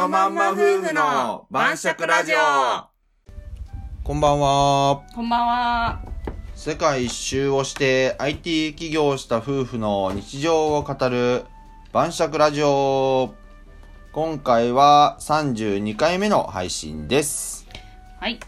のまんま夫婦の晩酌ラジオこんばんは。こんばんは。世界一周をして IT 起業した夫婦の日常を語る晩酌ラジオ。今回は32回目の配信です。はい。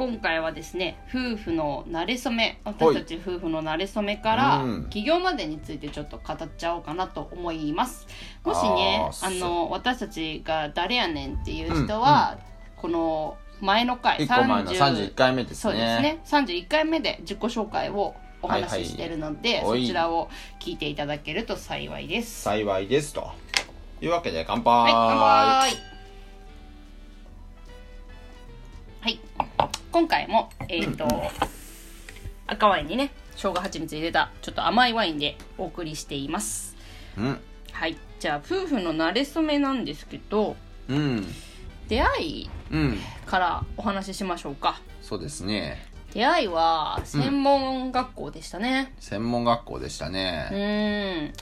今回はですね、夫婦の馴れ初め、私たち夫婦の馴れ初めからうん起業までについてちょっと語っちゃおうかなと思います。もしね、あの、私たちが誰やねんっていう人は、この前の回、1個前の31回目ですそうですね。ね。31回目で自己紹介をお話ししてるので、はいはいそちらを聞いていただけると幸いです。幸いです。というわけで乾はい、杯。乾杯。はい、今回も、えっ、と、赤ワインにね、生姜蜂蜜入れた、ちょっと甘いワインでお送りしています。うん。はい、じゃあ、夫婦の馴れ初めなんですけど、うん。出会いうん。からお話ししましょうか。そうですね。出会いは専門学校でしたね。専門学校でしたうね。ーん。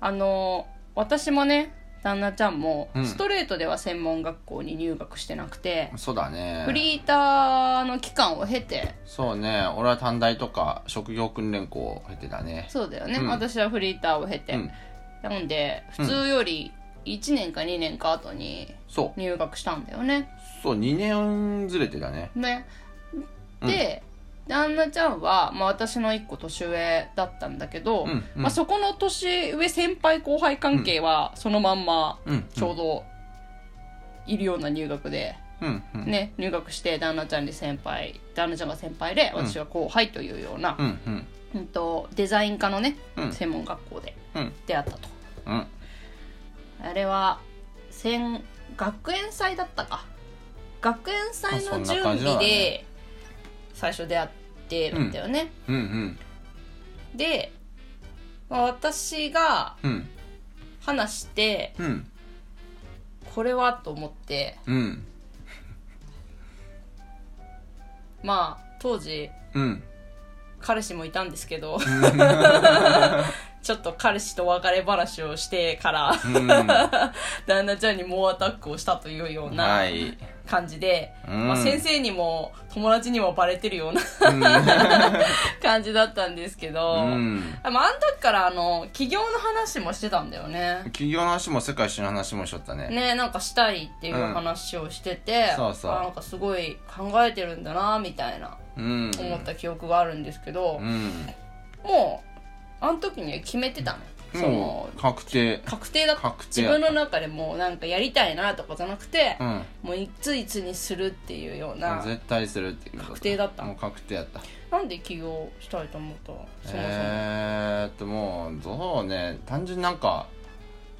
あの、私もね、旦那ちゃんもうんストレートでは専門学校に入学してなくて、そうだね。フリーターの期間を経てそうね。俺は短大とか職業訓練校を経てたね。そうだよね、うん私はフリーターを経て、うん。なので普通より1年か2年か後にそう。入学したんだよねそう、2年ずれてだね。ねで、旦那ちゃんは、まあ、私の1個年上だったんだけど、うんうんまあ、そこの年上先輩後輩関係はそのまんまうん。ちょうどいるような入学で、うん。うん。ね、入学して旦那ちゃんに先輩旦那ちゃんが先輩で私が後輩というような、うん。うん。うんとデザイン科のね、うん専門学校でうん。出会ったとうん。あれは先学園祭だったか学園祭の準備ねで最初出会ってるんだよね、うん。うん。で、まあ私がうん。話してうん。これはと思ってうん。まあ当時うん。彼氏もいたんですけど ちょっと彼氏と別れ話をしてからうん。旦那ちゃんに猛アタックをしたというようなはい。感じで、うんまあ、先生にも友達にもバレてるようなうん。感じだったんですけど、うん。あの時からあの起業の話もしてたんだよね企業の話も世界一の話もしとったね。ねなんかしたいっていう話をしてて、そうそうあなんかすごい考えてるんだなみたいなうん。思った記憶があるんですけど、うん。もうあの時には決めてたのその確定。確定だった。自分の中でもうなんかやりたいなとかじゃなくて、うん。もういついつにするっていうような絶対するっていう確定だった。もう確定やった。なんで起業したいと思ったそもそも、えーっともうどうね。単純になんか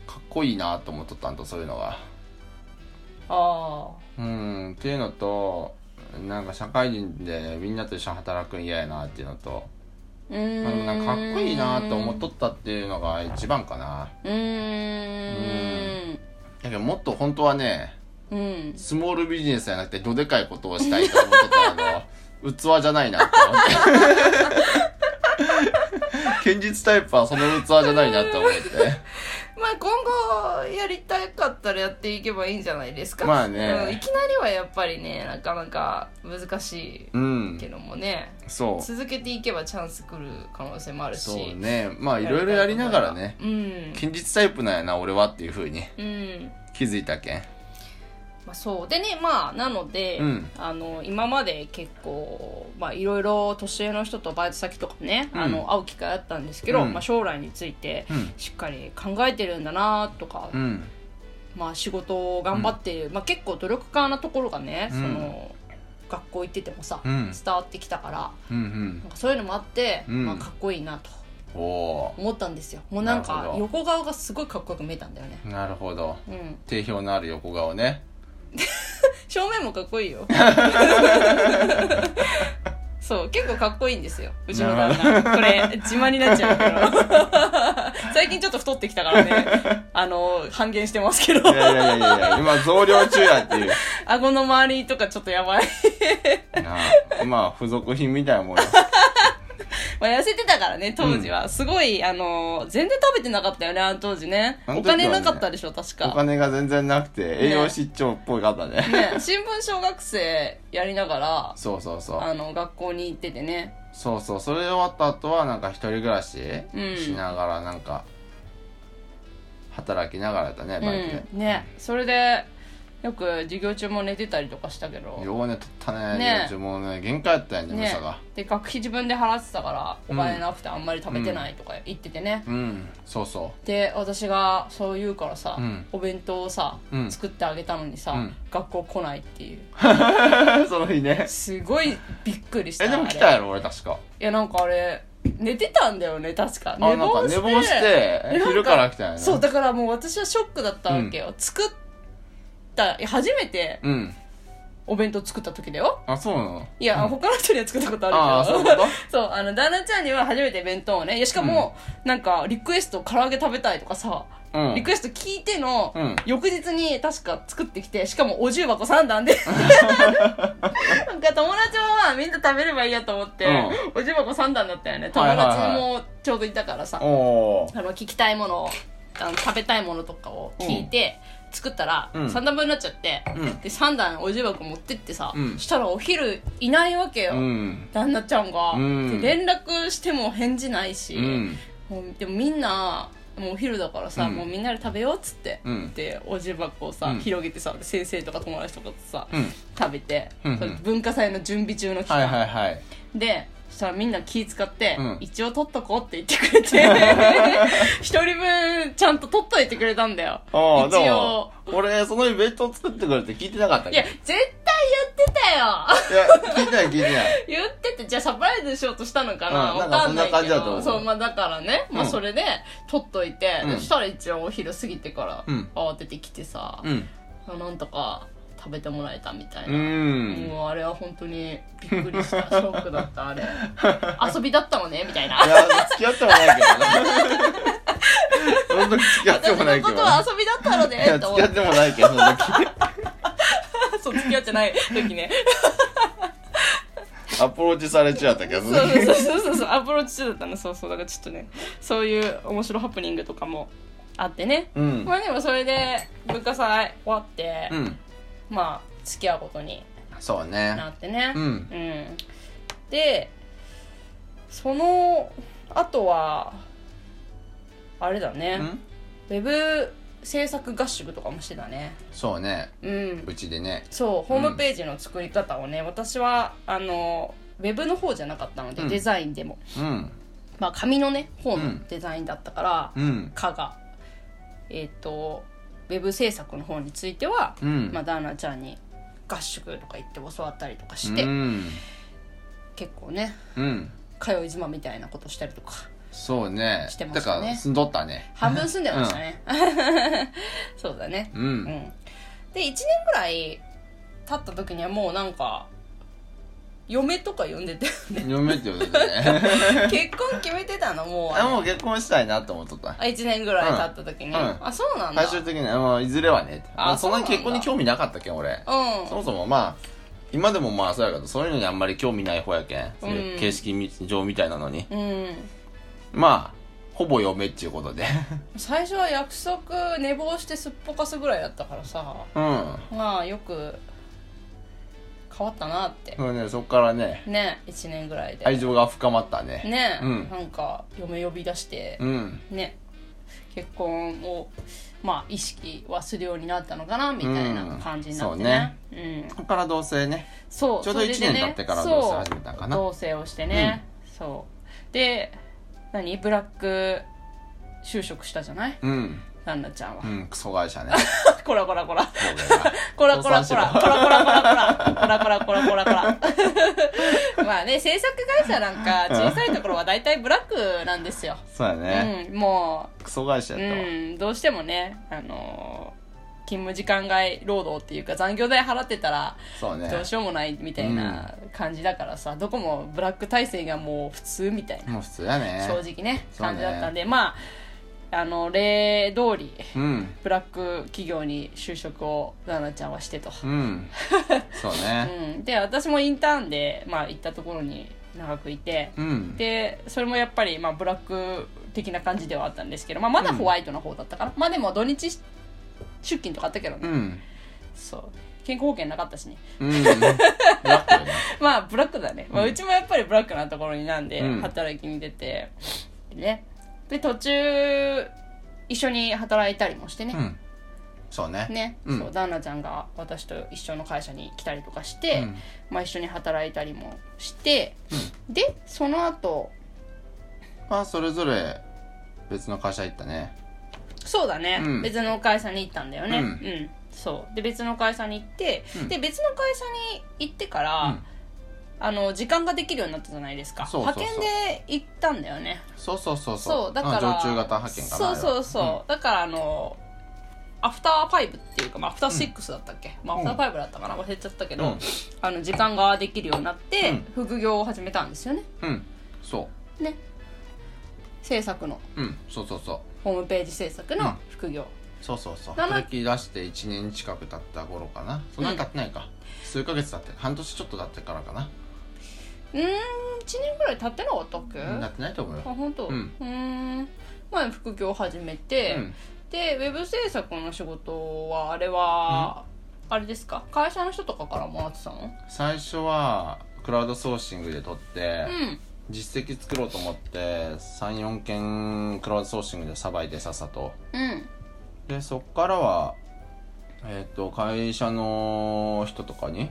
かっこいいなと思っとったんとそういうのが。あうん。っていうのとなんか社会人でみんなと一緒に働くん嫌やなっていうのとあうーん。なんかかっこいいなと思っとったっていうのが一番かな。うーん。だけどもっと本当はねうん。スモールビジネスじゃなくてどでかいことをしたいと思っとったあの 器じゃないなって思って。堅実タイプはその器じゃないなって思ってまあ今後やりたかったらやっていけばいいんじゃないですか。まあね。うんいきなりはやっぱりねなかなか難しうん。いけどもね。そう。続けていけばチャンス来る可能性もあるし。そうね。まあいろいろやりながらね。うん。堅実タイプなんやな俺はっていうふうに。うん。気づいたけんまあ、そう。でねまあなので、うん。あの今まで結構まあいろいろ年上の人とバイト先とかね、うん。あの会う機会あったんですけど、うん。まあ、将来についてうん。しっかり考えてるんだなとか、うん。まあ、仕事を頑張っている、まあ、結構努力家なところがね、うん。その学校行っててもさ、うん。伝わってきたからうんなんかそういうのもあって、うん。まあ、かっこいいなと思ったんですよ。もうなんか横顔がすごいかっこよく見えたんだよね。おなるほど。うん。定評のある横顔ね 正面もかっこいいよ。そう結構かっこいいんですよ。うちの旦那。これ自慢になっちゃうけど 最近ちょっと太ってきたからね。あの半減してますけど。いやいやいやいや今増量中やっていう。顎の周りとかちょっとやばい。なあまあ付属品みたいなもんやまあ痩せてたからね当時は、すごいあの全然食べてなかったよねあの当時ね。おあの時はね。金なかったでしょ確おか金が全然なくて栄養失調っぽい方ね。ね。新聞小学生やりながらそうそうそう。あの学校に行っててね。そうそう。それ終わった後はなんか一人暮らしうん。しながらなんか働きながらだねバイトで、うん。ね。それでよく授業中も寝てたりとかしたけど。ようね取ったねね。自分もうね限界やったんやねねさがで学費自分で払ってたからお金なくてあんまり食べてないとか言っててね、うん。そうそで私がそう言うからさ、うん。お弁当をさ、うん。作ってあげたのにさ、うん。学校来ないっていう。う その日ね。すごいびっくりしたえでも来たやろ俺確か。いやなんかあれ寝てたんだよね確か。あなんか寝坊して。えなんか昼から来たんやなそうだからもう私はショックだったわけよ、作ったいや初めてうん。お弁当作った時だよ。あそうなの？いや、他の人には作ったことあああるけど。そういうこ そうあの旦那ちゃんには初めて弁当をねいやしかも、なんかリクエスト唐揚げ食べたいとかさ、とうん。リクエスト聞いての、うん。翌日に確か作ってきてしかもお重箱3段で。なんか友達もまあみんな食べればいいやと思って、お重箱3段だったよね。友はいはいはい。達もちょうどいたからさ、おおあの聞きたいものをあの食べたいものとかを聞いて、作ったら、うん。3段分になっちゃって、うん。で3段お重箱持ってってさ、うん。したらお昼いないわけよ、うん。旦那ちゃんが、うん。で連絡しても返事ないし、うん。もうでもみんなもうお昼だからさ、うん。もうみんなで食べようっつって、うん。でお重箱をさ、うん。広げてさ先生とか友達とかとさ、うん。食べて、うんうん。それ文化祭の準備中の期間、はいはいはい。でそしたらみんな気使って、うん。一応取っとこうって言ってくれて 一人分ちゃんと取っといてくれたんだよ。ああで一応。も俺その日弁当作ってくれって聞いてなかったっけ？いや絶対言ってたよ。いや聞いてない聞いてない。言っててじゃあサプライズしようとしたのかな、うんわかんないけなんかそんな感じだと思どう。そうまあだからね、まあうんそれで取っといて、うん。そしたら一応お昼過ぎてからうん。慌ててきてさ、うん。なんとか食べてもらえたみたいうな、ん。もうあれは本当にびっくりした。ショックだったあれ。遊びだったのねみたいな。いや付き合ってもないけどなその時付き合って私もないけどのことは遊びだったのいねやと思って。付き合ってもないけどその時。そう付き合ってない時ね。アプローチされちゃったけどそうそうそうそうそう。アプローチ中だったの。そうそう。だからちょっとねそういう面白ハプニングとかもあってね、うん。まあでもそれで文化祭終わって、うんまあ付き合うことにそうね。なってね。うん。うん。でその後はあれだね。うん？ウェブ制作合宿とかもしてたね。そうね。うん。うちでね。そうホームページの作り方をね、私はあのウェブの方じゃなかったので、うん。デザインでも。うん。まあ紙のね本のうん。デザインだったから、うん。課が。えっ、とウェブ制作の方については、うん。まあ、ダーナちゃんに合宿とか行って教わったりとかして、うん。結構ねうん。通い妻みたいなことしたりとかそうね。してまだしたね。から住んどったね。半分住んでましたね、そうだね。ううん。んで1年ぐらい経った時にはもうなんか嫁とか呼んでて嫁って言うてたね。結婚決めてたのもう。あもう結婚したいなと思っとった。あ1年ぐらい経った時に、うん。うん。あそうなんだ。最終的にはもういずれはね。あまあそんなに結婚に興味なかったけん俺。うん。そもそもまあ今でもまあそうやけどそういうのにあんまり興味ない方やけん、そういう形式上みたいなのに。うん。まあほぼ嫁っていうことで。最初は約束寝坊してすっぽかすぐらいだったからさ。うん。まあよく変わったなって。そうねそっからね。ね1年ぐらいで。愛情が深まったね。ね、うん。なんか嫁呼び出してう、ん。ね結婚をまあ意識はするようになったのかなみたいな感じになってね,、うん。そっから同棲ね。そうちょうどそれでね一年経ってから同棲始めたんかな。同棲をしてね、そう。で何？ブラック就職したじゃない？うんランナちゃんは。うん、クソ会社ね。こらこらこら。こらこらこら。こらこらこらこら。こらこらこらこらこら。まあね、制作会社なんか、小さいところは大体ブラックなんですよ。そうやね。うん、もう。クソ会社やったわ。うん、どうしてもね、あのー、勤務時間外労働っていうか残業代払ってたらどうしようもないみたいな感じだからさ、ねうん、どこもブラック体制がもう普通みたいな、ね、正直ね感じだったんでまああの例通りうん。ブラック企業に就職を奈々ちゃんはしてと、うん。そうね。うん、で私もインターンで、まあ、行ったところに長くいてうん。でそれもやっぱり、まあ、ブラック的な感じではあったんですけど、まあ、まだホワイトの方だったから、まあでも土日出勤とかあったけどね、うん。そう。健康保険なかったしね。うん。まあブラックだね、まあ、うちもやっぱりブラックなところになんでうん。働きに出て、ねで途中一緒に働いたりもしてね、うん。そうね。ね、うん。そう旦那ちゃんが私と一緒の会社に来たりとかして、うん。まあ、一緒に働いたりもして、でその後まあそれぞれ別の会社行ったね。そうだね、うん。別の会社に行ったんだよね。ううんん、そう。で別の会社に行って、うん。で別の会社に行ってから、うんあの時間ができるようになったじゃないですか。そうそうそう。派遣で行ったんだよね。そうそうそうそう。だからあ常駐型派遣かなそうそうそう、だからあのアフターファイブっていうか、まあ、アフターシックスだったっけ、まあ、アフターファイブだったかな？忘れちゃったけど、うん。あの時間ができるようになって、うん。副業を始めたんですよね。うん、う。ん、そね。制作の。ううん。そうそうそう。ホームページ制作うん。の副業、そうそうそう。ななこれ出して1年近く経った頃かな。そんなに経ってないか、数ヶ月経って半年ちょっと経ってからかな、うーん1年ぐらい経ってなかったっけ、経ってないと思うよ。あ本当？ううん。ーん。まあ副業を始めて、うん。でウェブ制作の仕事はあれは、あれですか？会社の人とかからもらってたの？最初はクラウドソーシングで取って、うん。実績作ろうと思って34件クラウドソーシングでさばいてさっさと。うん。でそっからはえっ、と会社の人とかに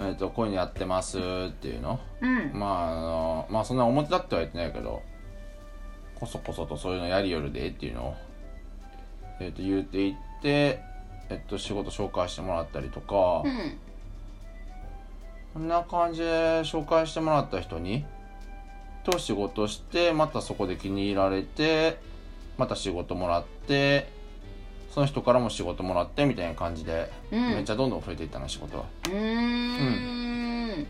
えっ、とこういうのやってますっていうの？うん。まああのまあそんな表だっては言ってないけどこそこそとそういうのやりよるでっていうのを、えー、と言うていって、えっと仕事紹介してもらったりとか、うん。こんな感じで紹介してもらった人にと仕事してまたそこで気に入られてまた仕事もらってその人からも仕事もらってみたいな感じで、うん。めっちゃどんどん増えていったな仕事は。うーん。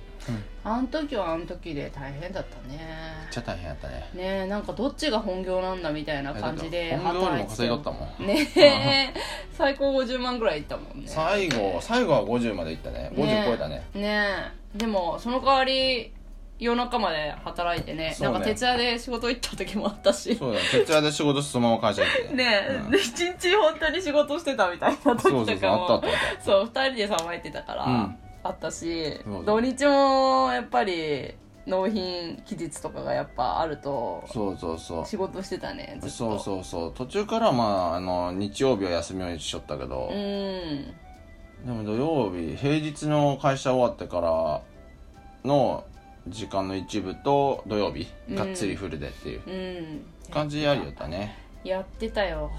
あん時はあん時で大変だったね。めっちゃ大変やったね。ねえなんかどっちが本業なんだみたいな感じで本業よりも稼いどったもん。ねえ。最高50万ぐらいいったもんね。最後最後は50までいったね。50超えたね。ねえ。でもその代わり夜中まで働いてねそうね。なんか徹夜で仕事行った時もあったし。そうだね。徹夜で仕事してそのまま会社行って。ねえ、うん。で一日本当に仕事してたみたいな時そうそうそうとかもあったあったあった。そう二人でさばいてたから、うん。あったしそうそう土日もやっぱり納品期日とかがやっぱあるとそうそうそう。仕事してたねずっと。そうそうそう。途中からまああの日曜日は休みにしちゃったけど、うん。でも土曜日平日の会社終わってからの時間の一部と土曜日うん。がっつりフルでっていううん。感じでやりよったね、やってたよ。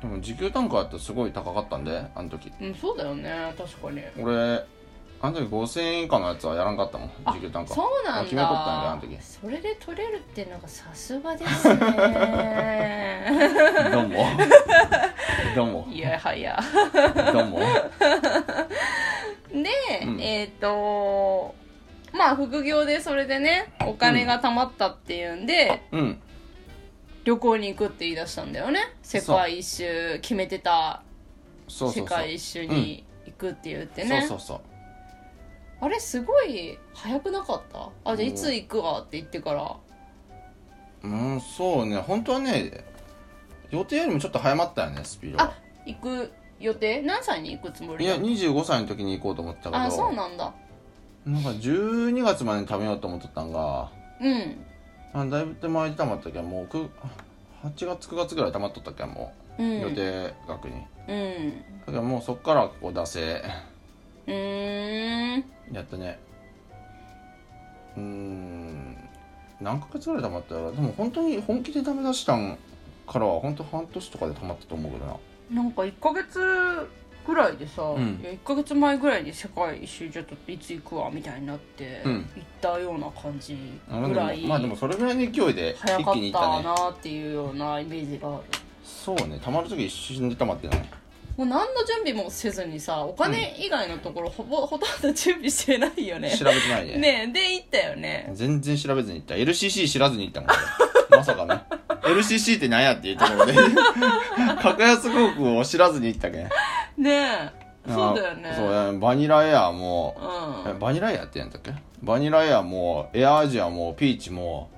でも時給単価だってすごい高かったんであの時。うんそうだよね。確かに。俺あの時5000円以下のやつはやらんかったもんあ時給単価。そうなんだ。決めとったんであの時。それで取れるっていうのがさすがですね。どうも。どうも。いやはや。どうも。で、うん。えっ、とまあ副業でそれでねお金が貯まったっていうんで、うん。旅行に行くって言い出したんだよね。世界一周決めてたそうそうそう。世界一周に行くって言ってね、そうそうそう。あれすごい早くなかった？あじゃあいつ行くわって言ってから。うんそうね。本当はね予定よりもちょっと早まったよねスピードあが行く予定？何歳に行くつもりいやだった25歳の時に行こうと思ってたけど。あそうなんだなんか12月までに食べようと思ってたんがうん。あだいぶ手前で溜まったけんもうく8月9月ぐらい溜まっとったけんもう、うん。予定額に。うん。だからもうそっからこう出せ。うーん。やってね。うーん。何ヶ月ぐらい溜まったらでも本当に本気でダメ出したんからは本当半年とかで溜まったと思うけどな。なんか1ヶ月ぐらいでさ、ん。いや1ヶ月前ぐらいに世界一周ちょっといつ行くわみたいになって、うん。行ったような感じあぐらいでもまあでもそれぐらいの勢いで早かっ一気にいったたねなっていうようなイメージがある。そうね。溜まる時一瞬で溜まってないもう何の準備もせずにさお金以外のところほぼほとんど準備してないよね。調べてないね。ねで行ったよね。全然調べずに行った。LCC 知らずに行ったもん。俺まさかね。LCC って何やっていうところで。格安航空を知らずに行ったけんねえ。そうだよね。そうやバニラエアもうん。えバニラエアって言うんだっけ？バニラエアもエアアジアもピーチも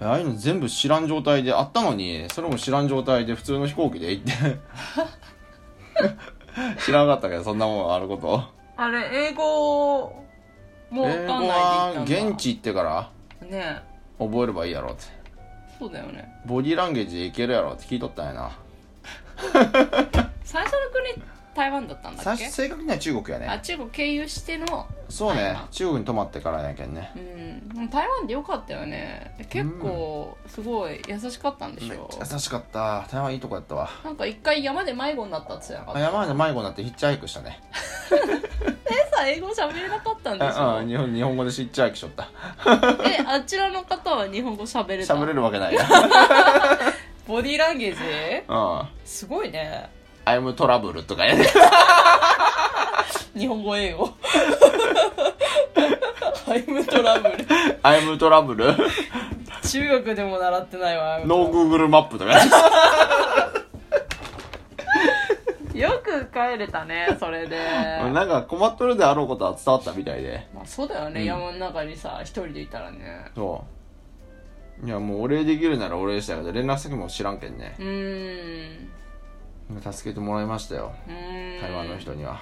うん。ああいうの全部知らん状態であったのにそれも知らん状態で普通の飛行機で行って。知らなかったけどそんなもんあること。あれ英語もう分かんないで現地行ってからねえ。覚えればいいやろって。そうだよね。ボディーランゲージでいけるやろって聞いとったんやな 最初の国台湾だったんだ最っけ？初正確には中国やね。あ中国経由してのそうね。中国に泊まってからやけんね。うん。台湾でよかったよね。結構すごい優しかったんでしょ、めっちゃ優しかった。台湾いいとこやったわ。なんか一回山で迷子になったって言ってな山で迷子になってヒッチハイクしたね。えさ英語喋れなかったんでしあょ？あ日本日本語でヒッチハイクしとった。えあちらの方は日本語喋れた？喋れるわけないや ボディーランゲージ？うん。すごいねアイムトラブルとかやね。日本語英語。ハイムトラブルアイムトラブル中学でも習ってないわノーグーグルマップとかよく帰れたねそれで。なんか困っとるであろうことは伝わったみたいで。まあそうだよね、うん。山の中にさ一人でいたらね。そう。いやもうお礼できるならお礼したけど連絡先も知らんけんね。うーん助けてもらいましたよ。台湾の人には。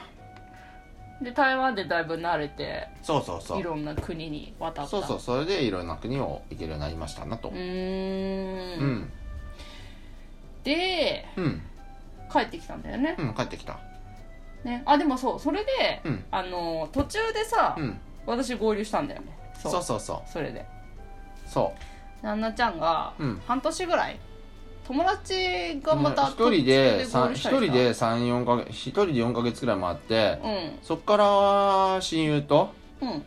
で台湾でだいぶ慣れてそうそうそう。いろんな国に渡った。そうそうそれでいろんな国を行けるようになりましたなと。うーうん。んでうん。帰ってきたんだよね,、うん帰ってきた。ね。あでもそうそれで、うん。あの途中でさ、うん。私合流したんだよね。そう。そうそうそれで。そ旦那ちゃんがうん。半年ぐらい友達がうまた一人で一人で三四か月一人で4か月くらい回ってうそっから親友とんうん。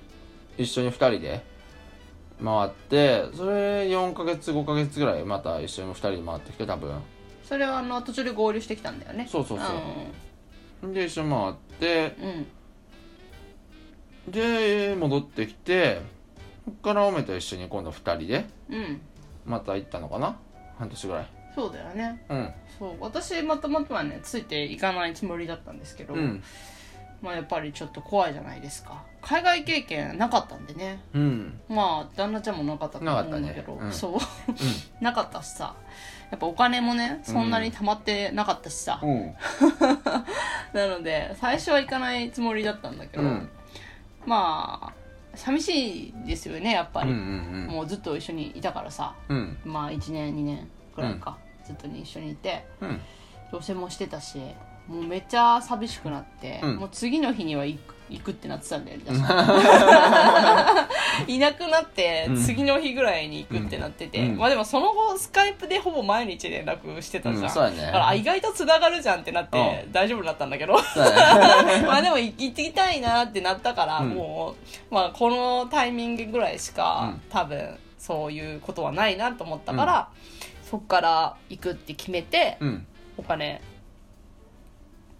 一緒に二人で回ってそれ4か月5か月ぐらいまた一緒に二人で回ってきて多分。それはあの途中で合流してきたんだよね？そうそうそう。で一緒に回ってうん、うん。で戻ってきてそっからおめと一緒に今度二人でうん。また行ったのかな？半年ぐらいそうだよね。うん。そう。私またまたはねついていかないつもりだったんですけど、うん。まあやっぱりちょっと怖いじゃないですか。海外経験なかったんでね。うん。まあ旦那ちゃんもなかったと思うんだけど、なかったね。うん。そう。なかったしさ。やっぱお金もねそんなに貯まってなかったしさ、うん。なので最初は行かないつもりだったんだけど、うん。まあ寂しいですよねやっぱうんうり、ん。もうずっと一緒にいたからさ。うん。まあ1年2年くらいか、ずっとに一緒にいてうん。同棲もしてたしもうめっちゃ寂しくなって、うん。もう次の日には行く行くってなってたんだよね いなくなってうん。次の日ぐらいに行くってなってて、うん。まあでもその後スカイプでほぼ毎日連絡してたじゃん、うんね。だからあ意外とつながるじゃんってなって大丈夫だったんだけど。まあでも行ってきたいなってなったから、うん。もう、まあ、このタイミングぐらいしか、うん。多分そういうことはないなと思ったから、そっから行くって決めて、うん。お金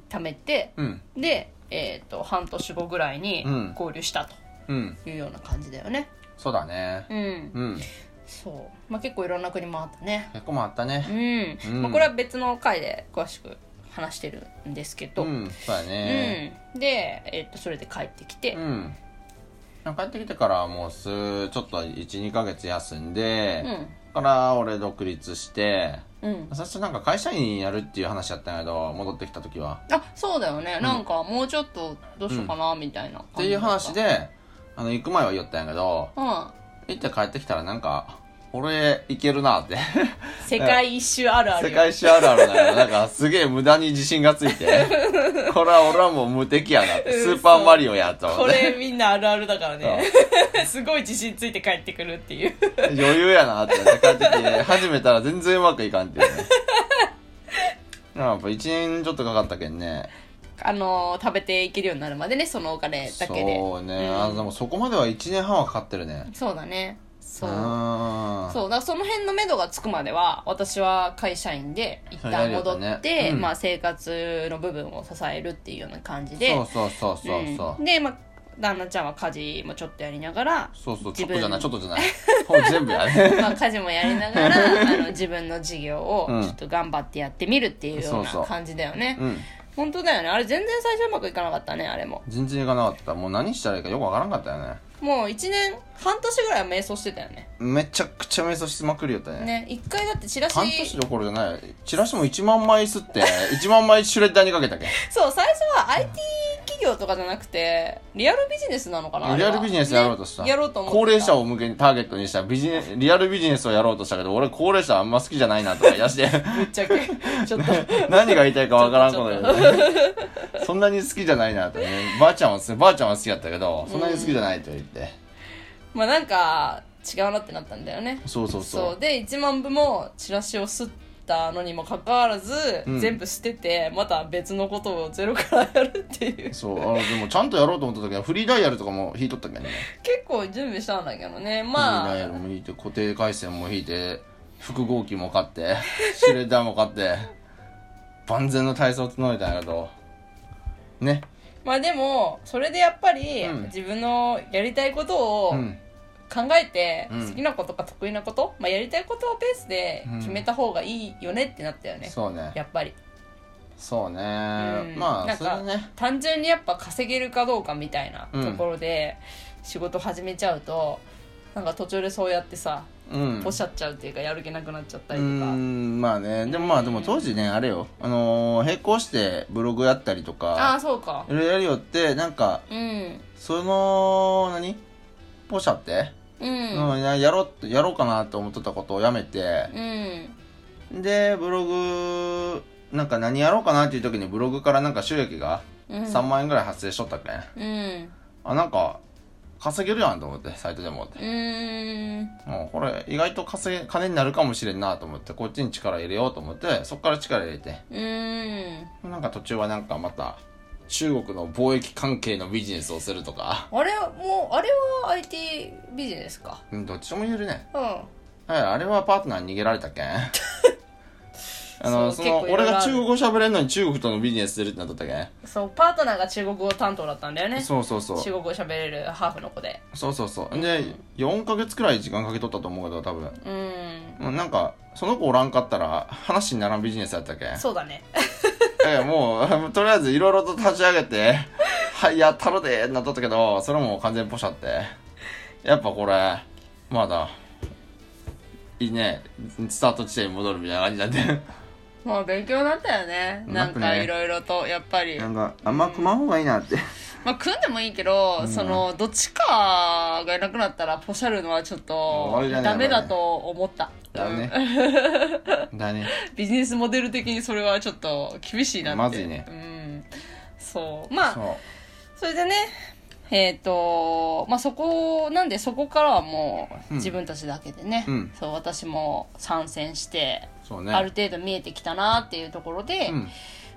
貯めてうん。で、えー、と半年後ぐらいにうん。合流したうん。というような感じだよね。そうだね。うん、うん。そう、まあ、結構いろんな国もあったね。結構もあったうねん、うん。まあ、これは別の回で詳しく話してるんですけど、うん。そうだね。うん。で、えー、とそれで帰ってきて、うん。帰ってきてからもうすちょっと12ヶ月休んで、うんから俺独立してうん、最初なんか会社員やるっていう話やったんやけど戻ってきた時は。あそうだよね、なんかもうちょっとどうしようかなみたいなっていう話であの行く前は言ったんやけどうん。行って帰ってきたらなんか俺いけるなって。世界一周あるある世よ界史あるあるなんやなんかすげえ無駄に自信がついて。これは俺はもう無敵やなって。スーパーマリオやと。思これみんなあるあるだからね。すごい自信ついて帰ってくるっていう。余裕やなって思って帰ってきて。始めたら全然うまくいかんっていうね。やっぱ1年ちょっとかかったけんね。あのー食べていけるようになるまでねそのお金だけで。そうね、うん。あでもそこまでは1年半はかかってるね。そうだねそう。あそう。だからその辺の目処がつくまでは私は会社員で一旦戻って、ね。うん。まあ、生活の部分を支えるっていうような感じで。そうそうそうそうそう。うん。で、まあ、旦那ちゃんは家事もちょっとやりながらそうそう、ちょっとじゃない、ちょっとじゃない。全部やね。まあ、家事もやりながら あの自分の事業をうん。ちょっと頑張ってやってみるっていうようそうそう。な感じだよね、うん。本当だよね。あれ全然最初うまくいかなかったねあれも。全然いかなかった。もう何したらいいかよくわからんかったよね。もう1年半年ぐらいは迷走してたよねめちゃくちゃ瞑想しまくりよったね。ね一回だってチラシ半年どころじゃない。チラシも1万枚吸って、1万枚シュレッダーにかけたけ？ん。そう最初は IT 企業とかじゃなくてリアルビジネスなのかなリアルビジネスやろうとした。ねやろうと思高齢者を向けにターゲットにしたビジネリアルビジネスをやろうとしたけど、俺高齢者あんま好きじゃないなとか言い出して、ぶっちゃけ。ちょっと。何が言いたいかわからんことで、そんなに好きじゃないなとね。ばあちゃんは好き、ばあちゃんは好きだったけど、そんなに好きじゃないと言って。まあなんか違うなってなったんだよね。そうそうそう。で1万部もチラシを吸ったのにもかかわらず、うん全部捨ててまた別のことをゼロからやるっていうそう、あの、でもちゃんとやろうと思った時はフリーダイヤルとかも引いとったけんね。結構準備したんだけどねフリーまあダイヤルも引いて、固定回線も引いて、複合機も買って、シュレッダーも買って、万全の体操を整えたんやけど、ね。まあでもそれでやっぱり、うん自分のやりたいことをうん。考えて、うん。好きなことか得意なこと、まあ、やりたいことをベースで決めた方がいいよねってなったよね、そうね。やっぱり。そうね。うん。まあ、なんかそれね。単純にやっぱ稼げるかどうかみたいなうん。ところで仕事始めちゃうと、なんか途中でそうやってさうん。ポシャっちゃうっていうかやる気なくなっちゃったうりとか、ん、まあね。でもまあ、でも当時ね、あれよ。あのー、並行してブログやったりとあか、あそうか。いろいろやるよって、なんか、うん。その、何？ポシャって、ううん。ん、ややろやろうかなって思ってたことをやめて、うんで、ブログ、なんか何やろうかなっていう時にブログからなんか収益がうん。3万円ぐらい発生しとったっけん。うん。あ、なんか、稼げるやんと思って、サイトでも。って。うーん。もうこれ意外と稼げ、金になるかもしれんなと思って、こっちに力入れようと思って、そっから力入れて、うーん。なんか途中はなんかまた、中国の貿易関係のビジネスをするとか、あれはもうあれは IT ビジネスか？うん、どっちも言えるね。うんはい、あれはパートナーに逃げられたけん。あの、そそうの、結構いろいろある俺が中国語喋れんのに中国とのビジネスするってなっとったけん。そうパートナーが中国語担当だったんだよねそうそうそう。中国語喋れるハーフの子でそうそうそう。で、4ヶ月くらい時間かけとったと思うけど、多分。うんもうなんか、その子おらんかったら、話にならんビジネスやったけん。そうだねええ、もう、とりあえずいろいろと立ち上げて、はい、やったろでなっとったけど、それも完全ポシャって。やっぱこれ、まだ、いいね、スタート地点に戻るみたいな感じになって。まあ勉強になったよね。なんかいろいろとやっぱり。なんか、あんま組まん方がいいなって。まあ組んでもいいけど、そのどっちかがいなくなったらポシャるのはちょっ終とダメだと思った。だね。だね。ビジネスモデル的にそれはちょっと厳しいなって。まずいね。うん。そう。まあそそれでねえっ、とまあそこなんでそこからはもううん自分たちだけでね、うんそう私も参戦して、ね。ある程度見えてきたなっていうところで、うん。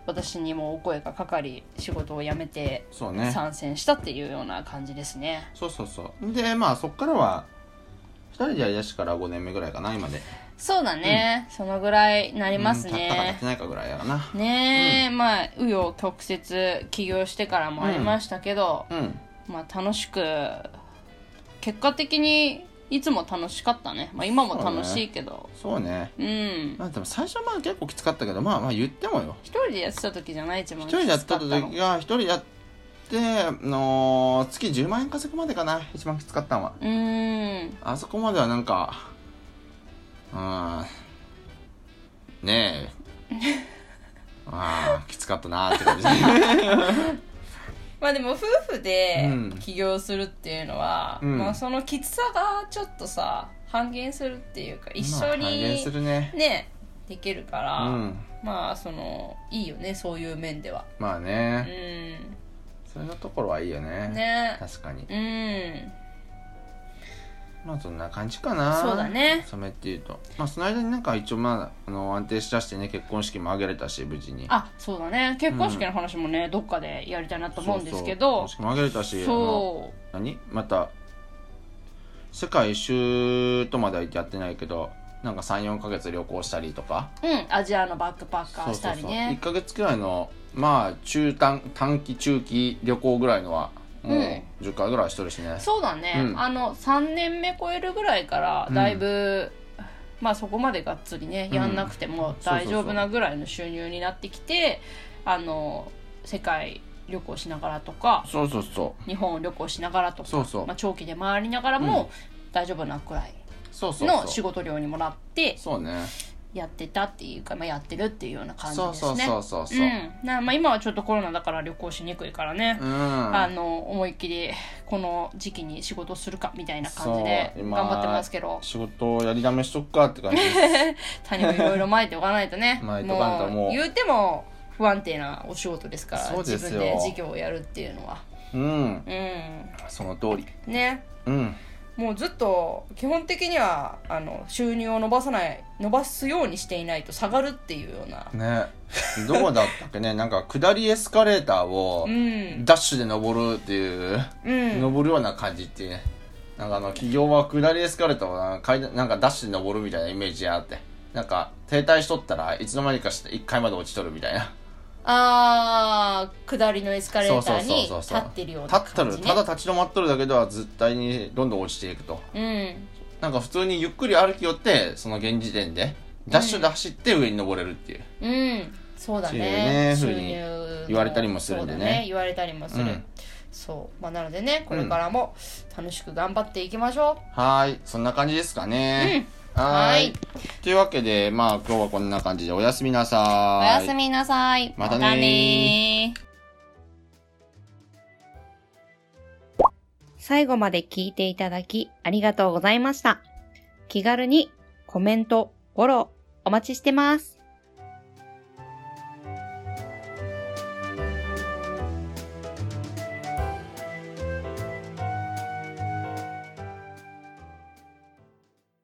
私にもお声がかかり仕事を辞めて。参戦したっていうような感じですねそうそうそう。で、まあそっからは、二人でやりだしてから5年目ぐらいかな、今で。そうだね、そのぐらいなりますうん経ったか経っねてないかぐらいやな。ねえ、まあ紆余曲折起業してからもありましたけど、うん。まあ楽しく結果的にいつも楽しかったね、まあ、今も楽しいけどそうね。うんまあでも最初はまあ結構きつかったけど、まあまあ言ってもよ。一人でやってた時じゃない一番一人でやってたきつかの時が、一人でやって、あのー月10万円稼ぐまでかな、一番きつかったのは。うーんあそこまではなんか、うん、ねえ、ああ、きつかったなーって感じ。まあでも夫婦でうん起業するっていうのは、うんまあそのきつさがちょっとさ半減するっていうか一緒まあ半減にするね。ねできるから、うん。まあそのいいよねそういう面ではうまあね、んそういうところはいいよね。ね確かに。うんまあそんな感じかな。そうだね。染めっていうと。まあその間になんか一応まあ、あの、安定しだしてね、結婚式も挙げれたし、無事に。あそうだね。結婚式の話もね、どっかでやりたいなと思うんですけど。そうそう。結婚式も挙げれたし、そ何？また世界一周とまではやってないけどなんか34ヶ月旅行したりとか。ううんアジアのバックパッカーしたり1ねヶ月くらいのまあ中短短期中期旅行ぐらいのはもう10回ぐらいしてるしね。そうだね、うん。あの3年目超えるぐらいからだいぶ、まあそこまでがっつりねうん。やんなくても大丈夫なぐらいの収入になってきてあの世界旅行しながらとかそうそうそ日本旅行しながらとかそうそう。まあ、長期で回りながらも大丈夫なくらいそうそうの仕。事量にもらってそうね。やってたっていうか、まあ、やってるっていうような感じですねそうそうそうそう。うんなまあ、今はちょっとコロナだから旅行しにくいからね、うん。あの思いっきりこの時期に仕事するかみたいな感じで頑張ってますけど仕事をやりだめしとくかって感じです。種をいろいろまいておかないとね もう言うても不安定なお仕事ですから自分で事業をやるっていうのはうん。うんその通り。ねうん。もうずっと基本的にはあの収入を伸ばさない伸ばすようにしていないと下がるっていうようなね。どこだったっけね なんか下りエスカレーターをうんダッシュで登るっていう、うん登るような感じって。なんかあの企業は下りエスカレーターをなんか階段なんかダッシュで登るみたいなイメージがあって。なんか停滞しとったらいつの間にかして1階まで落ちとるみたいな。あー下りのエスカレーターにそうそうそうそう立ってるような立ってる、感じ、ね、ただ立ち止まっとるだけでは絶対にどんどん落ちていくと。うん。なんか普通にゆっくり歩き寄って、その現時点で、ダッシュで走って上に登れるっていう。うん。そうだっていうねね収風に言われたりもするんでね。そうだ言われたりもする、うん。そう、まあ、なのでねこれからも楽しく頑張っていきましょはーい。そんな感じですかね。はーはいい。というわけで、まあ今日はこんな感じでおやすみなさうおーい。やすみなさいまたねーねー最後まで聞いていただきありがとうございました。気軽にコメント、フォローお待ちしてます。